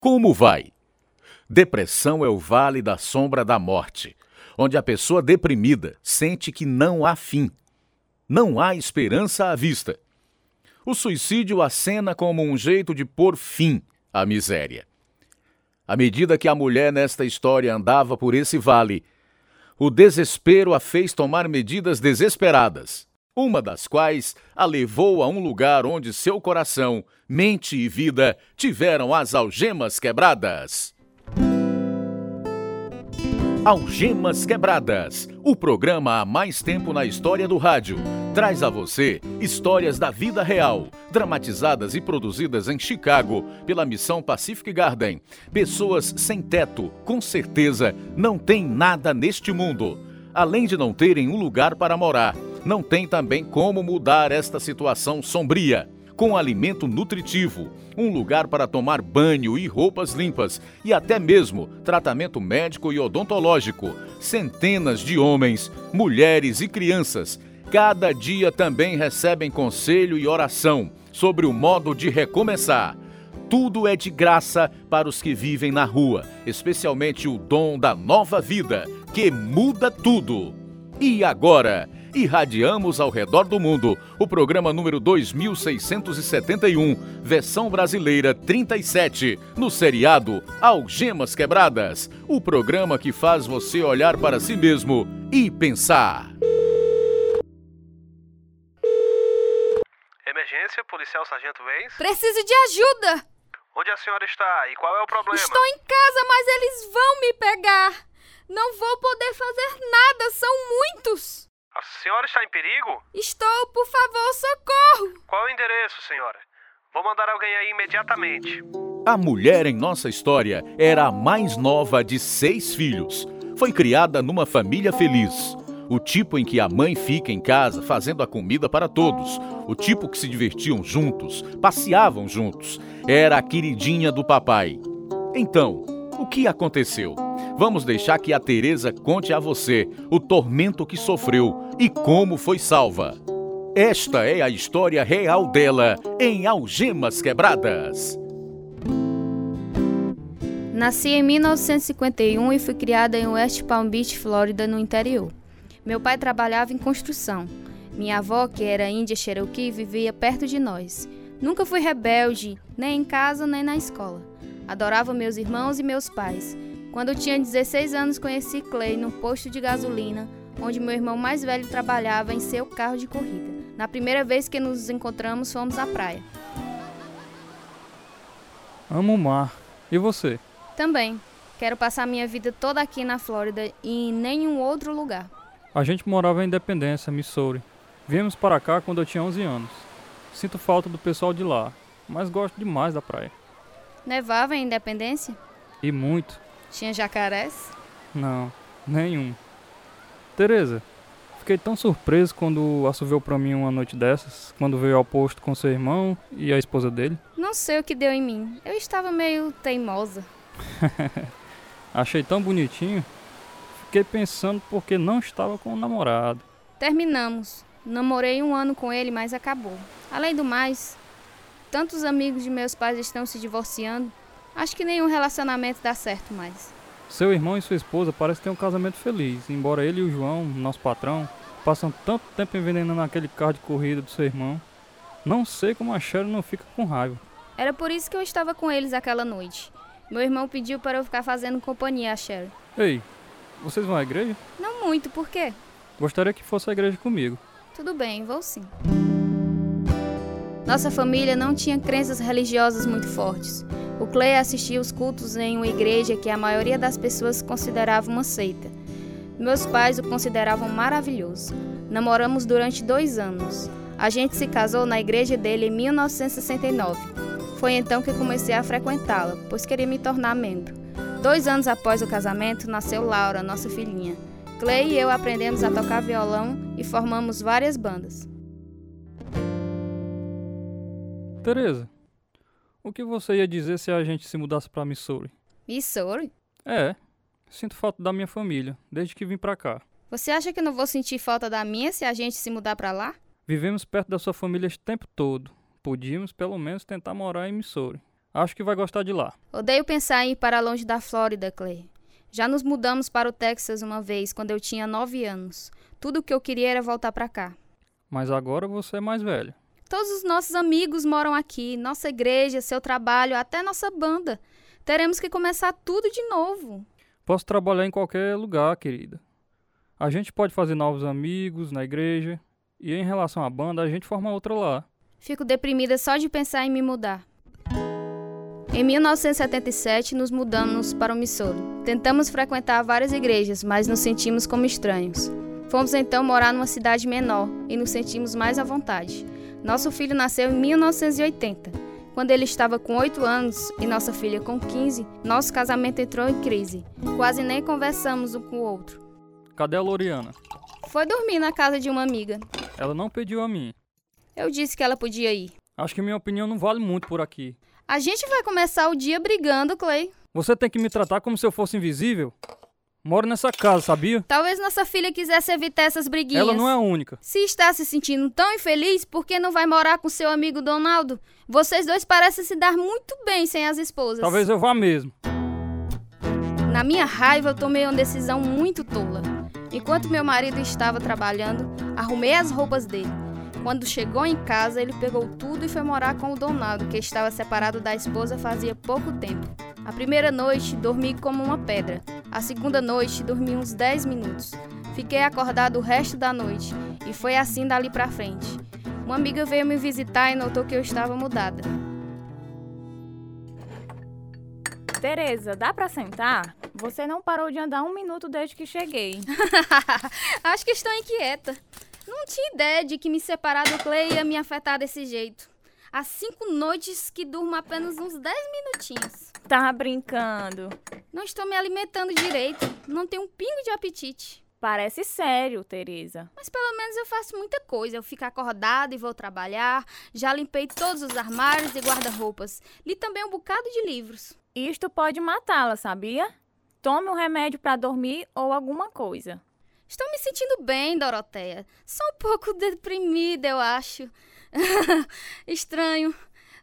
Como vai? Depressão é o vale da sombra da morte, onde a pessoa deprimida sente que não há fim. Não há esperança à vista. O suicídio acena como um jeito de pôr fim à miséria. À medida que a mulher nesta história andava por esse vale, o desespero a fez tomar medidas desesperadas, uma das quais a levou a um lugar onde seu coração, mente e vida tiveram as algemas quebradas. Algemas Quebradas, o programa há mais tempo na história do rádio, traz a você histórias da vida real, dramatizadas e produzidas em Chicago pela missão Pacific Garden. Pessoas sem teto, com certeza, não têm nada neste mundo. Além de não terem um lugar para morar, não tem também como mudar esta situação sombria com alimento nutritivo, um lugar para tomar banho e roupas limpas e até mesmo tratamento médico e odontológico. Centenas de homens, mulheres e crianças cada dia também recebem conselho e oração sobre o modo de recomeçar. Tudo é de graça para os que vivem na rua, especialmente o dom da nova vida, que muda tudo. E agora? Irradiamos ao redor do mundo o programa número 2671, versão brasileira 37, no seriado Algemas Quebradas, o programa que faz você olhar para si mesmo e pensar. Emergência, policial sargento Vez? Preciso de ajuda! Onde a senhora está e qual é o problema? Estou em casa, mas eles vão me pegar. Não vou poder fazer nada, são muitos. A senhora está em perigo? Estou, por favor, socorro! Qual é o endereço, senhora? Vou mandar alguém aí imediatamente. A mulher em nossa história era a mais nova de seis filhos. Foi criada numa família feliz. O tipo em que a mãe fica em casa fazendo a comida para todos. O tipo que se divertiam juntos, passeavam juntos. Era a queridinha do papai. Então, o que aconteceu? Vamos deixar que a Teresa conte a você o tormento que sofreu e como foi salva. Esta é a história real dela em Algemas Quebradas. Nasci em 1951 e fui criada em West Palm Beach, Flórida, no interior. Meu pai trabalhava em construção. Minha avó, que era índia Cherokee, vivia perto de nós. Nunca fui rebelde, nem em casa nem na escola. Adorava meus irmãos e meus pais. Quando eu tinha 16 anos, conheci Clay no posto de gasolina, onde meu irmão mais velho trabalhava em seu carro de corrida. Na primeira vez que nos encontramos, fomos à praia. Amo o mar. E você? Também. Quero passar minha vida toda aqui na Flórida e em nenhum outro lugar. A gente morava em Independência, Missouri. Viemos para cá quando eu tinha 11 anos. Sinto falta do pessoal de lá, mas gosto demais da praia. Nevava em Independência? E muito. Tinha jacarés? Não, nenhum. Teresa, fiquei tão surpreso quando assoviu para mim uma noite dessas, quando veio ao posto com seu irmão e a esposa dele. Não sei o que deu em mim. Eu estava meio teimosa. Achei tão bonitinho. Fiquei pensando porque não estava com o namorado. Terminamos. Namorei um ano com ele, mas acabou. Além do mais, tantos amigos de meus pais estão se divorciando. Acho que nenhum relacionamento dá certo mais. Seu irmão e sua esposa parecem ter um casamento feliz, embora ele e o João, nosso patrão, passam tanto tempo envenenando aquele carro de corrida do seu irmão. Não sei como a Cheryl não fica com raiva. Era por isso que eu estava com eles aquela noite. Meu irmão pediu para eu ficar fazendo companhia a Cheryl. Ei, vocês vão à igreja? Não muito, por quê? Gostaria que fosse à igreja comigo. Tudo bem, vou sim. Nossa família não tinha crenças religiosas muito fortes. O Clay assistia os cultos em uma igreja que a maioria das pessoas considerava uma seita. Meus pais o consideravam maravilhoso. Namoramos durante dois anos. A gente se casou na igreja dele em 1969. Foi então que comecei a frequentá-la, pois queria me tornar membro. Dois anos após o casamento, nasceu Laura, nossa filhinha. Clay e eu aprendemos a tocar violão e formamos várias bandas. Teresa, o que você ia dizer se a gente se mudasse para Missouri? Missouri? É. Sinto falta da minha família, desde que vim para cá. Você acha que eu não vou sentir falta da minha se a gente se mudar para lá? Vivemos perto da sua família esse tempo todo. Podíamos, pelo menos, tentar morar em Missouri. Acho que vai gostar de lá. Odeio pensar em ir para longe da Flórida, Clay. Já nos mudamos para o Texas uma vez, quando eu tinha nove anos. Tudo o que eu queria era voltar para cá. Mas agora você é mais velho. Todos os nossos amigos moram aqui, nossa igreja, seu trabalho, até nossa banda. Teremos que começar tudo de novo. Posso trabalhar em qualquer lugar, querida. A gente pode fazer novos amigos na igreja. E em relação à banda, a gente forma outra lá. Fico deprimida só de pensar em me mudar. Em 1977, nos mudamos para o Missouri. Tentamos frequentar várias igrejas, mas nos sentimos como estranhos. Fomos então morar numa cidade menor e nos sentimos mais à vontade. Nosso filho nasceu em 1980. Quando ele estava com 8 anos e nossa filha com 15, nosso casamento entrou em crise. Quase nem conversamos um com o outro. Cadê a Loriana? Foi dormir na casa de uma amiga. Ela não pediu a mim. Eu disse que ela podia ir. Acho que minha opinião não vale muito por aqui. A gente vai começar o dia brigando, Clay. Você tem que me tratar como se eu fosse invisível? Moro nessa casa, sabia? Talvez nossa filha quisesse evitar essas briguinhas. Ela não é a única. Se está se sentindo tão infeliz, por que não vai morar com seu amigo Donaldo? Vocês dois parecem se dar muito bem sem as esposas. Talvez eu vá mesmo. Na minha raiva, eu tomei uma decisão muito tola. Enquanto meu marido estava trabalhando, arrumei as roupas dele. Quando chegou em casa, ele pegou tudo e foi morar com o Donaldo, que estava separado da esposa fazia pouco tempo. A primeira noite, dormi como uma pedra. A segunda noite, dormi uns 10 minutos. Fiquei acordado o resto da noite e foi assim dali pra frente. Uma amiga veio me visitar e notou que eu estava mudada. Tereza, dá pra sentar? Você não parou de andar um minuto desde que cheguei. Acho que estou inquieta. Não tinha ideia de que me separar do Clay ia me afetar desse jeito. Há cinco noites que durmo apenas uns dez minutinhos. Tá brincando. Não estou me alimentando direito. Não tenho um pingo de apetite. Parece sério, Teresa. Mas pelo menos eu faço muita coisa. Eu fico acordada e vou trabalhar. Já limpei todos os armários e guarda-roupas. Li também um bocado de livros. Isto pode matá-la, sabia? Tome um remédio para dormir ou alguma coisa. Estou me sentindo bem, Doroteia. Só um pouco deprimida, eu acho. Estranho.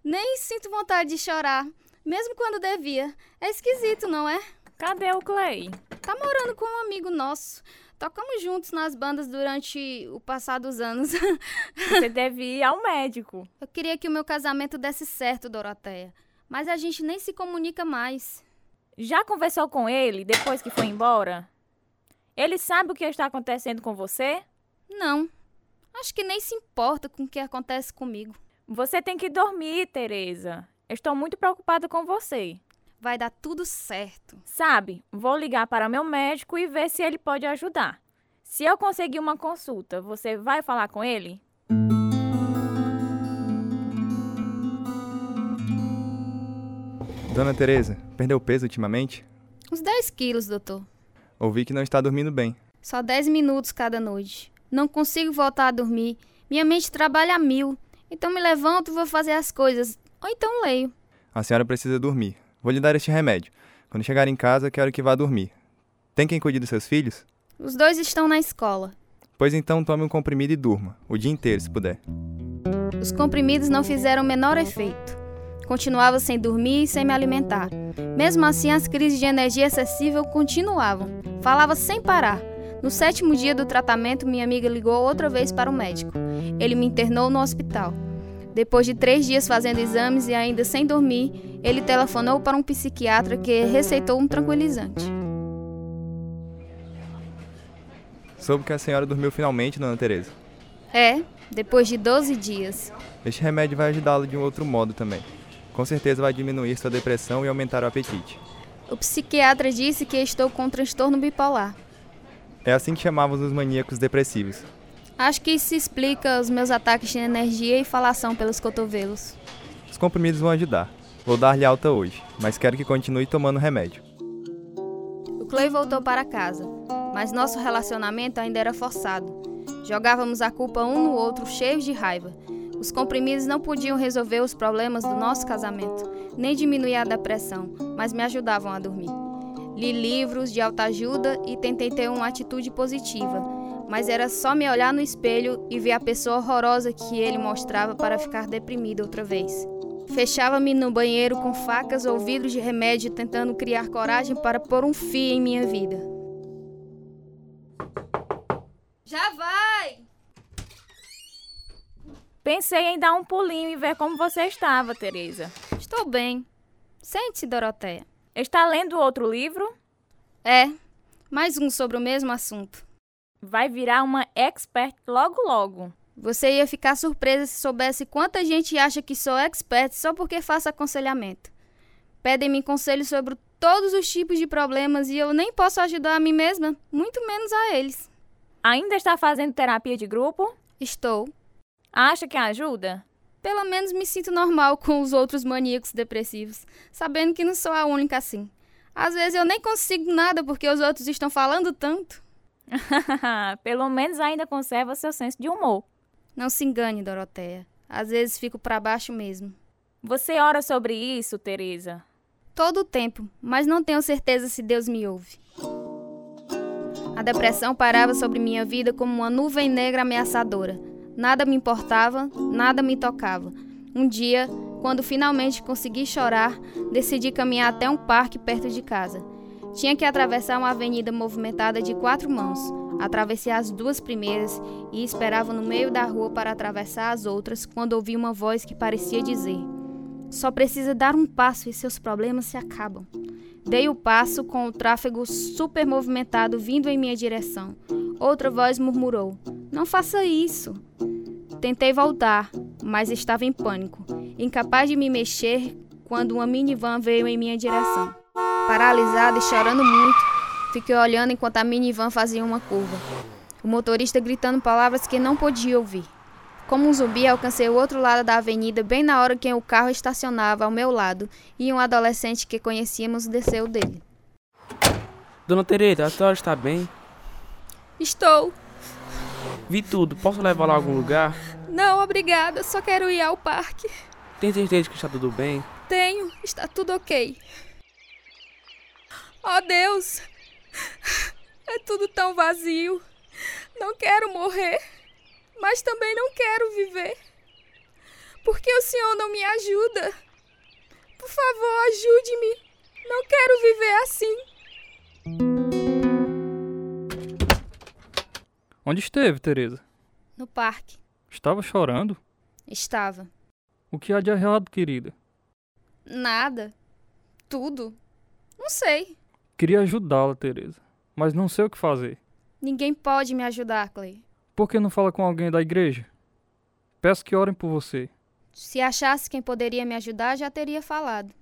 Nem sinto vontade de chorar, mesmo quando devia. É esquisito, não é? Cadê o Clay? Tá morando com um amigo nosso. Tocamos juntos nas bandas durante o passar dos anos. Você deve ir ao médico. Eu queria que o meu casamento desse certo, Doroteia. Mas a gente nem se comunica mais. Já conversou com ele depois que foi embora? Ele sabe o que está acontecendo com você? Não. Acho que nem se importa com o que acontece comigo. Você tem que dormir, Teresa. Estou muito preocupada com você. Vai dar tudo certo. Sabe, vou ligar para meu médico e ver se ele pode ajudar. Se eu conseguir uma consulta, você vai falar com ele? Dona Teresa, perdeu peso ultimamente? Uns 10 quilos, doutor. Ouvi que não está dormindo bem. Só 10 minutos cada noite. Não consigo voltar a dormir. Minha mente trabalha a mil. Então me levanto e vou fazer as coisas. Ou então leio. A senhora precisa dormir. Vou lhe dar este remédio. Quando chegar em casa, quero que vá dormir. Tem quem cuide dos seus filhos? Os dois estão na escola. Pois então tome um comprimido e durma. O dia inteiro, se puder. Os comprimidos não fizeram o menor efeito. Continuava sem dormir e sem me alimentar. Mesmo assim, as crises de energia excessiva continuavam. Falava sem parar. No sétimo dia do tratamento, minha amiga ligou outra vez para o médico. Ele me internou no hospital. Depois de três dias fazendo exames e ainda sem dormir, ele telefonou para um psiquiatra que receitou um tranquilizante. Soube que a senhora dormiu finalmente, dona Teresa. É, depois de 12 dias. Este remédio vai ajudá-lo de um outro modo também. Com certeza vai diminuir sua depressão e aumentar o apetite. O psiquiatra disse que estou com um transtorno bipolar. É assim que chamamos os maníacos depressivos. Acho que isso explica os meus ataques de energia e falação pelos cotovelos. Os comprimidos vão ajudar. Vou dar-lhe alta hoje, mas quero que continue tomando remédio. O Clay voltou para casa, mas nosso relacionamento ainda era forçado. Jogávamos a culpa um no outro, cheios de raiva. Os comprimidos não podiam resolver os problemas do nosso casamento, nem diminuir a depressão, mas me ajudavam a dormir. Li livros de autoajuda e tentei ter uma atitude positiva, mas era só me olhar no espelho e ver a pessoa horrorosa que ele mostrava para ficar deprimida outra vez. Fechava-me no banheiro com facas ou vidros de remédio, tentando criar coragem para pôr um fio em minha vida. Já vai! Pensei em dar um pulinho e ver como você estava, Teresa. Estou bem. Sente-se, Doroteia. Está lendo outro livro? É, mais um sobre o mesmo assunto. Vai virar uma expert logo logo. Você ia ficar surpresa se soubesse quanta gente acha que sou expert só porque faço aconselhamento. Pedem-me conselhos sobre todos os tipos de problemas e eu nem posso ajudar a mim mesma, muito menos a eles. Ainda está fazendo terapia de grupo? Estou. Acha que ajuda? Pelo menos me sinto normal com os outros maníacos depressivos, sabendo que não sou a única assim. Às vezes eu nem consigo nada porque os outros estão falando tanto. Pelo menos ainda conserva seu senso de humor. Não se engane, Doroteia. Às vezes fico para baixo mesmo. Você ora sobre isso, Teresa? Todo o tempo, mas não tenho certeza se Deus me ouve. A depressão parava sobre minha vida como uma nuvem negra ameaçadora. Nada me importava, nada me tocava. Um dia, quando finalmente consegui chorar, decidi caminhar até um parque perto de casa. Tinha que atravessar uma avenida movimentada de quatro mãos. Atravessei as duas primeiras e esperava no meio da rua para atravessar as outras quando ouvi uma voz que parecia dizer: Só precisa dar um passo e seus problemas se acabam. Dei o passo com o tráfego super movimentado vindo em minha direção. Outra voz murmurou: Não faça isso. Tentei voltar, mas estava em pânico, incapaz de me mexer quando uma minivan veio em minha direção. Paralisada e chorando muito, fiquei olhando enquanto a minivan fazia uma curva. O motorista gritando palavras que não podia ouvir. Como um zumbi, alcancei o outro lado da avenida bem na hora que o carro estacionava ao meu lado e um adolescente que conhecíamos desceu dele. Dona Teresa, a senhora está bem? Estou. Vi tudo. Posso levá-la a algum lugar? Não, obrigada. Só quero ir ao parque. Tem certeza de que está tudo bem? Tenho. Está tudo ok. Oh, Deus! É tudo tão vazio. Não quero morrer, mas também não quero viver. Por que o Senhor não me ajuda? Por favor, ajude-me. Não quero viver assim. Onde esteve, Teresa? No parque. Estava chorando? Estava. O que há de errado, querida? Nada. Tudo. Não sei. Queria ajudá-la, Teresa, mas não sei o que fazer. Ninguém pode me ajudar, Clay. Por que não fala com alguém da igreja? Peço que orem por você. Se achasse quem poderia me ajudar, já teria falado.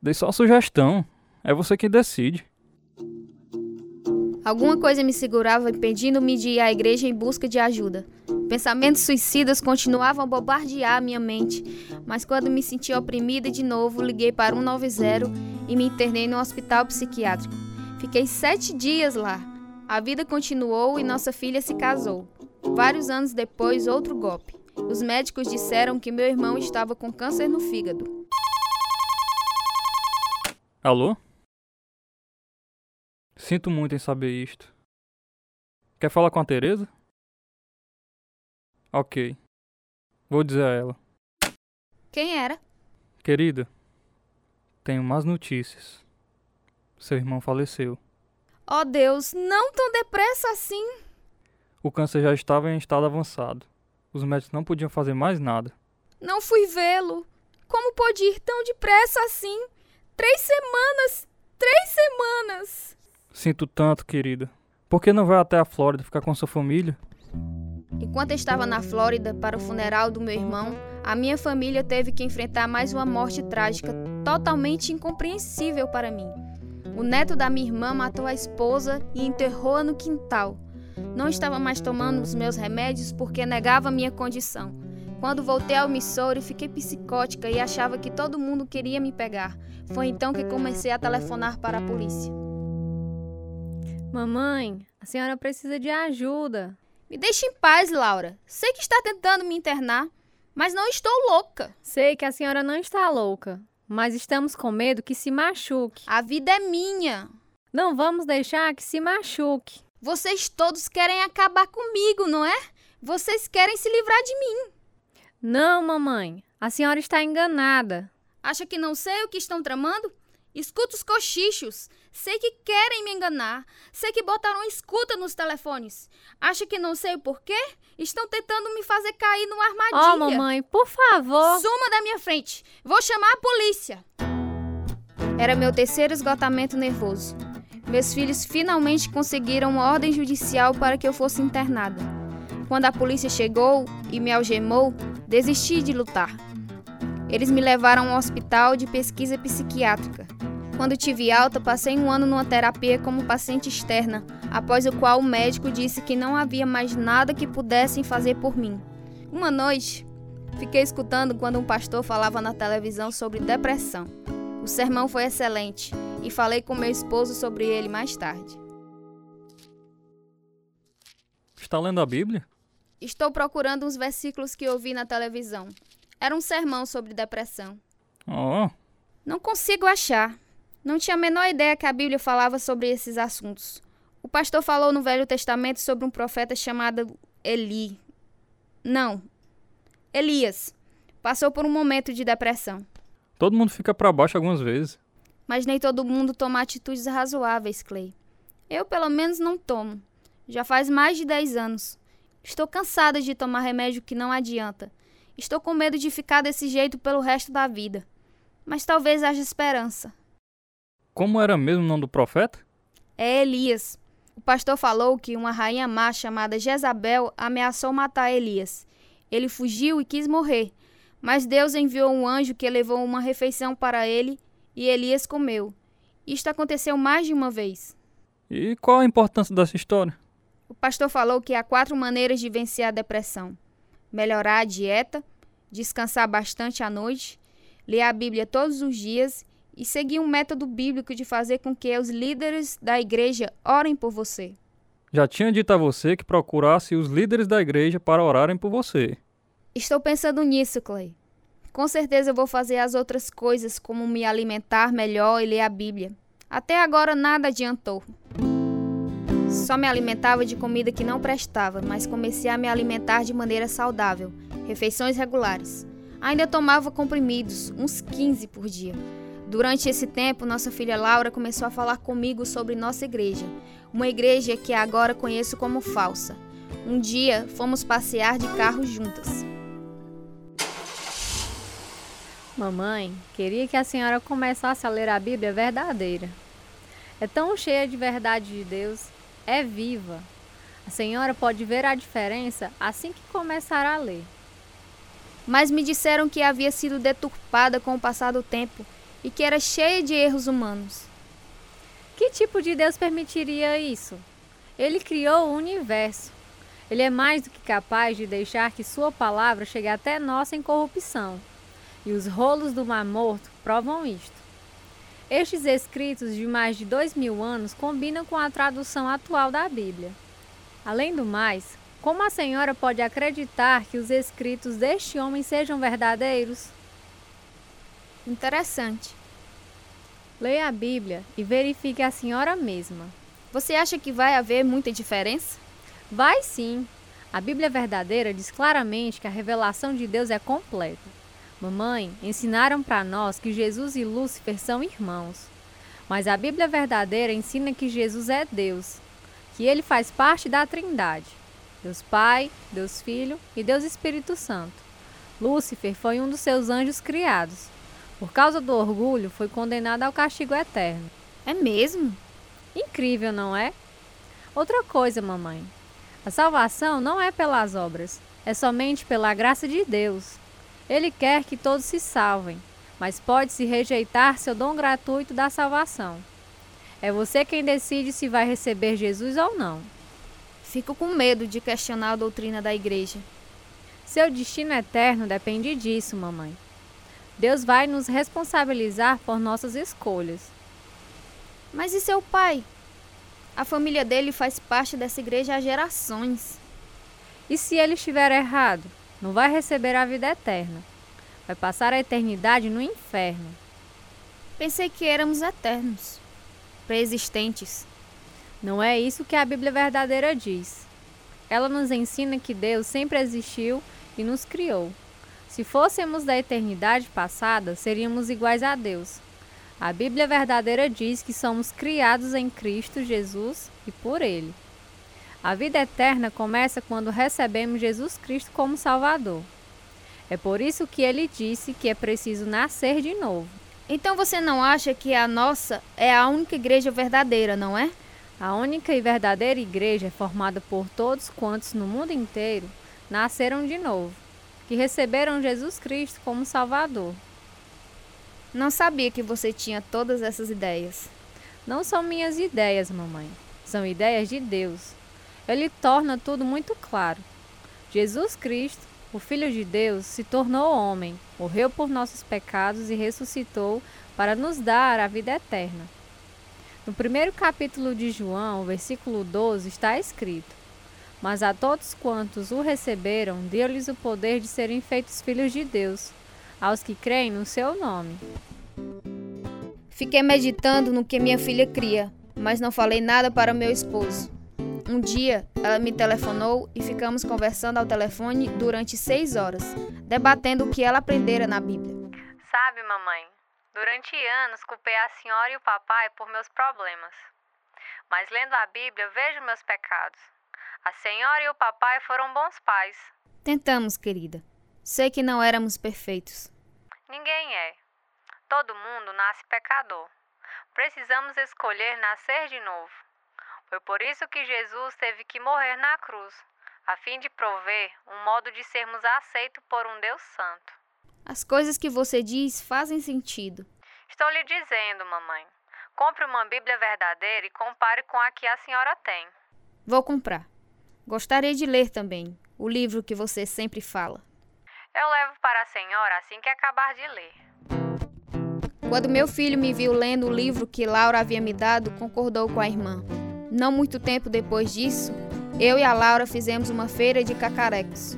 Dei só uma sugestão. É você quem decide. Alguma coisa me segurava, impedindo-me de ir à igreja em busca de ajuda. Pensamentos suicidas continuavam a bombardear minha mente, mas quando me senti oprimida de novo, liguei para 190 e me internei no hospital psiquiátrico. Fiquei sete dias lá. A vida continuou e nossa filha se casou. Vários anos depois, outro golpe. Os médicos disseram que meu irmão estava com câncer no fígado. Alô? Sinto muito em saber isto. Quer falar com a Teresa? Ok. Vou dizer a ela. Quem era? Querida, tenho más notícias. Seu irmão faleceu. Oh Deus, não tão depressa assim. O câncer já estava em estado avançado. Os médicos não podiam fazer mais nada. Não fui vê-lo. Como pôde ir tão depressa assim? Três semanas! Três semanas! Sinto tanto, querida. Por que não vai até a Flórida ficar com sua família? Enquanto estava na Flórida para o funeral do meu irmão, a minha família teve que enfrentar mais uma morte trágica, totalmente incompreensível para mim. O neto da minha irmã matou a esposa e enterrou-a no quintal. Não estava mais tomando os meus remédios porque negava minha condição. Quando voltei ao Missouri, fiquei psicótica e achava que todo mundo queria me pegar. Foi então que comecei a telefonar para a polícia. Mamãe, a senhora precisa de ajuda. Me deixe em paz, Laura. Sei que está tentando me internar, mas não estou louca. Sei que a senhora não está louca, mas estamos com medo que se machuque. A vida é minha. Não vamos deixar que se machuque. Vocês todos querem acabar comigo, não é? Vocês querem se livrar de mim. Não, mamãe. A senhora está enganada. Acha que não sei o que estão tramando? Escuta os cochichos. Sei que querem me enganar. Sei que botaram escuta nos telefones. Acha que não sei o porquê? Estão tentando me fazer cair numa armadilha. Oh, mamãe, por favor. Suma da minha frente. Vou chamar a polícia. Era meu terceiro esgotamento nervoso. Meus filhos finalmente conseguiram uma ordem judicial para que eu fosse internada. Quando a polícia chegou e me algemou, desisti de lutar. Eles me levaram ao hospital de pesquisa psiquiátrica. Quando tive alta, passei um ano numa terapia como paciente externa, após o qual o médico disse que não havia mais nada que pudessem fazer por mim. Uma noite, fiquei escutando quando um pastor falava na televisão sobre depressão. O sermão foi excelente e falei com meu esposo sobre ele mais tarde. Está lendo a Bíblia? Estou procurando uns versículos que ouvi na televisão. Era um sermão sobre depressão. Oh, Não consigo achar. Não tinha a menor ideia que a Bíblia falava sobre esses assuntos. O pastor falou no Velho Testamento sobre um profeta chamado Eli. Não, Elias. Passou por um momento de depressão. todo mundo fica pra baixo algumas vezes. Mas nem todo mundo toma atitudes razoáveis, Clay. Eu, pelo menos, não tomo. Já faz mais de 10 anos. Estou cansada de tomar remédio que não adianta. Estou com medo de ficar desse jeito pelo resto da vida. Mas talvez haja esperança. Como era mesmo o nome do profeta? É Elias. O pastor falou que uma rainha má chamada Jezabel ameaçou matar Elias. Ele fugiu e quis morrer, mas Deus enviou um anjo que levou uma refeição para ele e Elias comeu. Isto aconteceu mais de uma vez. E qual a importância dessa história? O pastor falou que há quatro maneiras de vencer a depressão: melhorar a dieta, descansar bastante à noite, ler a Bíblia todos os dias e seguir um método bíblico de fazer com que os líderes da igreja orem por você. Já tinha dito a você que procurasse os líderes da igreja para orarem por você. Estou pensando nisso, Clay. Com certeza eu vou fazer as outras coisas, como me alimentar melhor e ler a Bíblia. Até agora nada adiantou. Só me alimentava de comida que não prestava, mas comecei a me alimentar de maneira saudável, refeições regulares. Ainda tomava comprimidos, uns 15 por dia. Durante esse tempo, nossa filha Laura começou a falar comigo sobre nossa igreja, uma igreja que agora conheço como falsa. Um dia fomos passear de carro juntas. Mamãe, queria que a senhora começasse a ler a Bíblia verdadeira. É tão cheia de verdade de Deus, é viva. A senhora pode ver a diferença assim que começar a ler. Mas me disseram que havia sido deturpada com o passar do tempo e que era cheia de erros humanos. Que tipo de Deus permitiria isso? Ele criou o universo. Ele é mais do que capaz de deixar que Sua palavra chegue até nós sem corrupção. E os rolos do Mar Morto provam isto. Estes escritos de mais de dois mil anos combinam com a tradução atual da Bíblia. Além do mais, como a senhora pode acreditar que os escritos deste homem sejam verdadeiros? Interessante. Leia a Bíblia e verifique a senhora mesma. Você acha que vai haver muita diferença? Vai sim. A Bíblia verdadeira diz claramente que a revelação de Deus é completa. Mamãe, ensinaram para nós que Jesus e Lúcifer são irmãos. Mas a Bíblia verdadeira ensina que Jesus é Deus, que ele faz parte da Trindade: Deus Pai, Deus Filho e Deus Espírito Santo. Lúcifer foi um dos seus anjos criados. Por causa do orgulho, foi condenado ao castigo eterno. É mesmo? Incrível, não é? Outra coisa, mamãe. A salvação não é pelas obras, é somente pela graça de Deus. Ele quer que todos se salvem, mas pode-se rejeitar seu dom gratuito da salvação. É você quem decide se vai receber Jesus ou não. Fico com medo de questionar a doutrina da igreja. Seu destino eterno depende disso, mamãe. Deus vai nos responsabilizar por nossas escolhas. Mas e seu pai? A família dele faz parte dessa igreja há gerações. E se ele estiver errado? Não vai receber a vida eterna. Vai passar a eternidade no inferno. Pensei que éramos eternos, preexistentes. Não é isso que a Bíblia verdadeira diz. Ela nos ensina que Deus sempre existiu e nos criou. Se fôssemos da eternidade passada, seríamos iguais a Deus. A Bíblia verdadeira diz que somos criados em Cristo Jesus e por Ele. A vida eterna começa quando recebemos Jesus Cristo como Salvador. É por isso que ele disse que é preciso nascer de novo. Então você não acha que a nossa é a única igreja verdadeira, não é? A única e verdadeira igreja é formada por todos quantos no mundo inteiro nasceram de novo, que receberam Jesus Cristo como Salvador. Não sabia que você tinha todas essas ideias. Não são minhas ideias, mamãe. São ideias de Deus. Ele torna tudo muito claro. Jesus Cristo, o Filho de Deus, se tornou homem, morreu por nossos pecados e ressuscitou para nos dar a vida eterna. No primeiro capítulo de João, versículo 12, está escrito: Mas a todos quantos o receberam, deu-lhes o poder de serem feitos filhos de Deus, aos que creem no seu nome. Fiquei meditando no que minha filha cria, mas não falei nada para meu esposo. Um dia, ela me telefonou e ficamos conversando ao telefone durante seis horas, debatendo o que ela aprendera na Bíblia. Sabe, mamãe, durante anos culpei a senhora e o papai por meus problemas. Mas lendo a Bíblia, vejo meus pecados. A senhora e o papai foram bons pais. Tentamos, querida. Sei que não éramos perfeitos. Ninguém é. Todo mundo nasce pecador. Precisamos escolher nascer de novo. Foi por isso que Jesus teve que morrer na cruz, a fim de prover um modo de sermos aceitos por um Deus Santo. As coisas que você diz fazem sentido. Estou lhe dizendo, mamãe. Compre uma Bíblia verdadeira e compare com a que a senhora tem. Vou comprar. Gostaria de ler também o livro que você sempre fala. Eu levo para a senhora assim que acabar de ler. Quando meu filho me viu lendo o livro que Laura havia me dado, concordou com a irmã. Não muito tempo depois disso, eu e a Laura fizemos uma feira de cacarecos.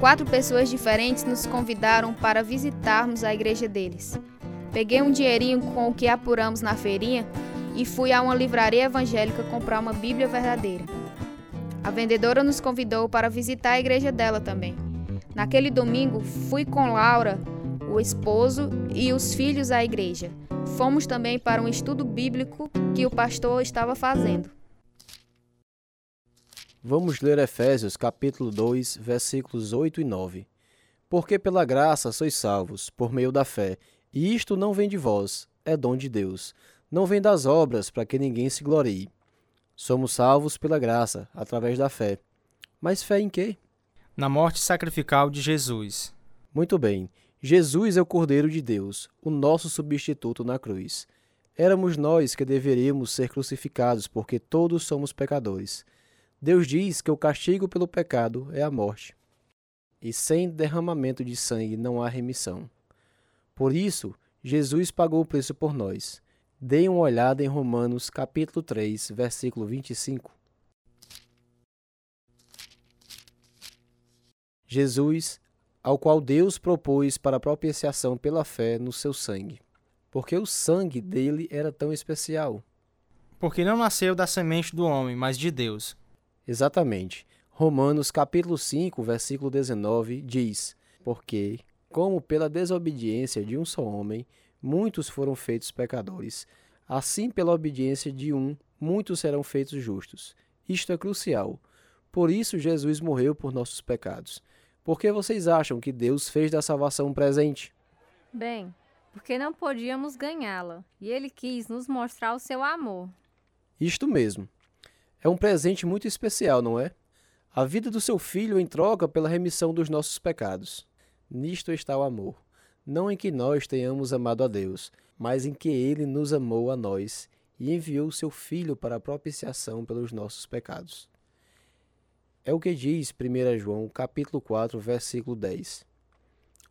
Quatro pessoas diferentes nos convidaram para visitarmos a igreja deles. Peguei um dinheirinho com o que apuramos na feirinha e fui a uma livraria evangélica comprar uma Bíblia verdadeira. A vendedora nos convidou para visitar a igreja dela também. Naquele domingo, fui com Laura, o esposo e os filhos à igreja. Fomos também para um estudo bíblico que o pastor estava fazendo. Vamos ler Efésios capítulo 2, versículos 8 e 9. Porque pela graça sois salvos, por meio da fé, e isto não vem de vós, é dom de Deus. Não vem das obras, para que ninguém se glorie. Somos salvos pela graça, através da fé. Mas fé em quê? Na morte sacrificial de Jesus. Muito bem. Jesus é o Cordeiro de Deus, o nosso substituto na cruz. Éramos nós que deveríamos ser crucificados, porque todos somos pecadores. Deus diz que o castigo pelo pecado é a morte. E sem derramamento de sangue não há remissão. Por isso, Jesus pagou o preço por nós. Deem uma olhada em Romanos capítulo 3, versículo 25. Jesus ao qual Deus propôs para propiciação pela fé no seu sangue. Porque o sangue dele era tão especial. Porque não nasceu da semente do homem, mas de Deus. Exatamente. Romanos capítulo 5, versículo 19 diz: Porque, como pela desobediência de um só homem, muitos foram feitos pecadores, assim pela obediência de um, muitos serão feitos justos. Isto é crucial. Por isso Jesus morreu por nossos pecados por que vocês acham que Deus fez da salvação um presente? Bem, porque não podíamos ganhá-la e ele quis nos mostrar o seu amor. Isto mesmo. É um presente muito especial, não é? A vida do seu filho em troca pela remissão dos nossos pecados. Nisto está o amor. Não em que nós tenhamos amado a Deus, mas em que ele nos amou a nós e enviou o seu filho para a propiciação pelos nossos pecados. É o que diz 1 João, capítulo 4, versículo 10.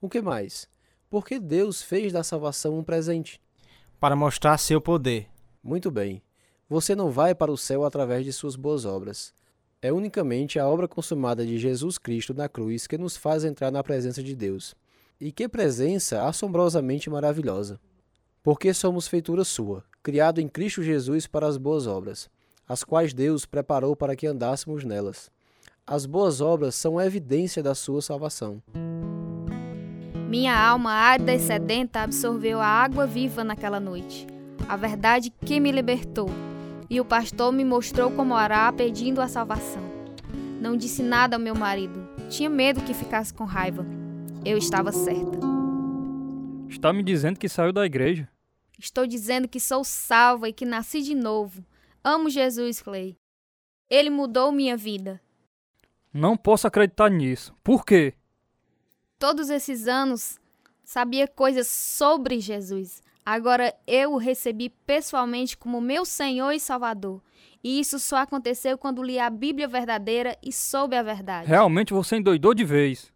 O que mais? Porque Deus fez da salvação um presente. Para mostrar seu poder. Muito bem. Você não vai para o céu através de suas boas obras. É unicamente a obra consumada de Jesus Cristo na cruz que nos faz entrar na presença de Deus. E que presença assombrosamente maravilhosa! Porque somos feitura sua, criado em Cristo Jesus para as boas obras, as quais Deus preparou para que andássemos nelas. As boas obras são evidência da sua salvação. Minha alma árida e sedenta absorveu a água viva naquela noite, a verdade que me libertou. E o pastor me mostrou como orar pedindo a salvação. Não disse nada ao meu marido, tinha medo que ficasse com raiva. Eu estava certa. Está me dizendo que saiu da igreja? Estou dizendo que sou salva e que nasci de novo. Amo Jesus, Clay. Ele mudou minha vida. Não posso acreditar nisso. Por quê? Todos esses anos sabia coisas sobre Jesus. Agora eu o recebi pessoalmente como meu Senhor e Salvador. E isso só aconteceu quando li a Bíblia verdadeira e soube a verdade. Realmente você endoidou de vez.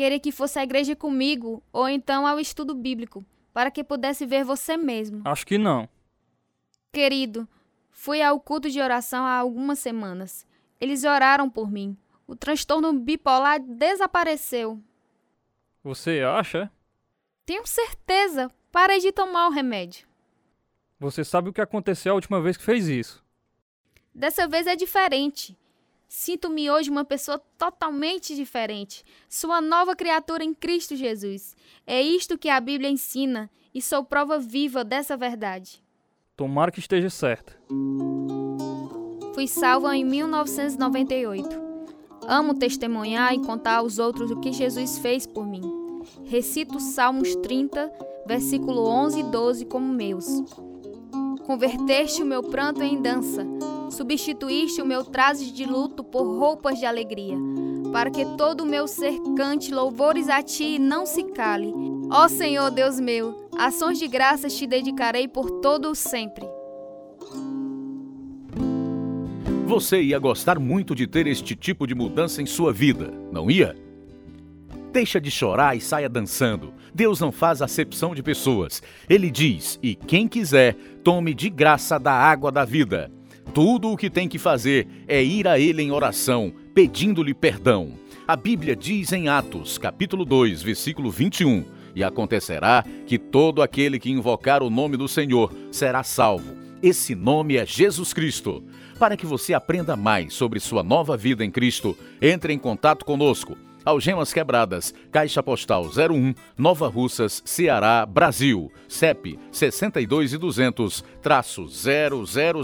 Queria que fosse à igreja comigo ou então ao estudo bíblico, para que pudesse ver você mesmo. Acho que não. Querido, fui ao culto de oração há algumas semanas. Eles oraram por mim. O transtorno bipolar desapareceu. Você acha? Tenho certeza. Parei de tomar o remédio. Você sabe o que aconteceu a última vez que fez isso? Dessa vez é diferente. Sinto-me hoje uma pessoa totalmente diferente. Sou uma nova criatura em Cristo Jesus. É isto que a Bíblia ensina e sou prova viva dessa verdade. Tomara que esteja certa. Fui salva em 1998. Amo testemunhar e contar aos outros o que Jesus fez por mim. Recito Salmos 30, versículo 11 e 12 como meus. Converteste o meu pranto em dança, substituíste o meu traje de luto por roupas de alegria, para que todo o meu ser cante louvores a ti e não se cale. Ó Senhor Deus meu, ações de graças te dedicarei por todo o sempre. Você ia gostar muito de ter este tipo de mudança em sua vida, não ia? Deixa de chorar e saia dançando. Deus não faz acepção de pessoas. Ele diz: e quem quiser, tome de graça da água da vida. Tudo o que tem que fazer é ir a Ele em oração, pedindo-lhe perdão. A Bíblia diz em Atos, capítulo 2, versículo 21: E acontecerá que todo aquele que invocar o nome do Senhor será salvo. Esse nome é Jesus Cristo. Para que você aprenda mais sobre sua nova vida em Cristo, entre em contato conosco. Algemas Quebradas, Caixa Postal 01, Nova Russas, Ceará, Brasil. CEP 62 e 200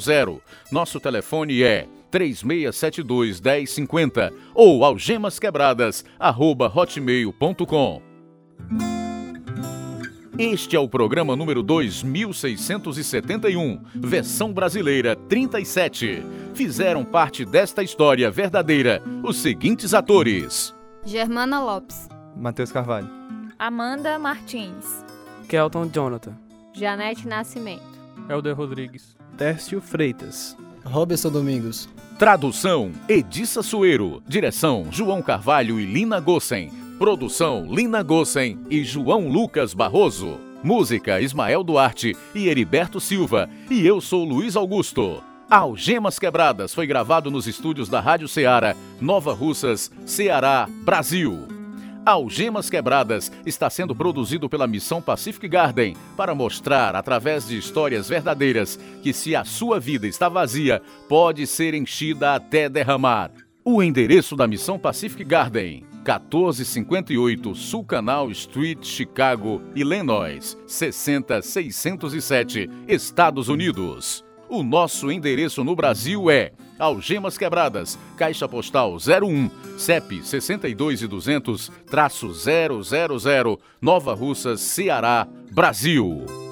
000. Nosso telefone é 3672 1050 ou algemasquebradas arroba hotmail.com. Este é o programa número 2671, versão brasileira 37. Fizeram parte desta história verdadeira os seguintes atores: Germana Lopes, Matheus Carvalho, Amanda Martins, Kelton Jonathan, Janete Nascimento, Helder Rodrigues, Tércio Freitas, Robson Domingos. Tradução: Edissa Sueiro. Direção: João Carvalho e Lina Gossen. Produção: Lina Gossen e João Lucas Barroso. Música: Ismael Duarte e Heriberto Silva. E eu sou Luiz Augusto. Algemas Quebradas foi gravado nos estúdios da Rádio Ceará, Nova Russas, Ceará, Brasil. Algemas Quebradas está sendo produzido pela Missão Pacific Garden para mostrar, através de histórias verdadeiras, que se a sua vida está vazia, pode ser enchida até derramar. O endereço da Missão Pacific Garden: 1458 Sul Canal Street, Chicago, Illinois, 60607, Estados Unidos. O nosso endereço no Brasil é Algemas Quebradas, Caixa Postal 01, CEP 62 e 200, traço 000, Nova Russas, Ceará, Brasil.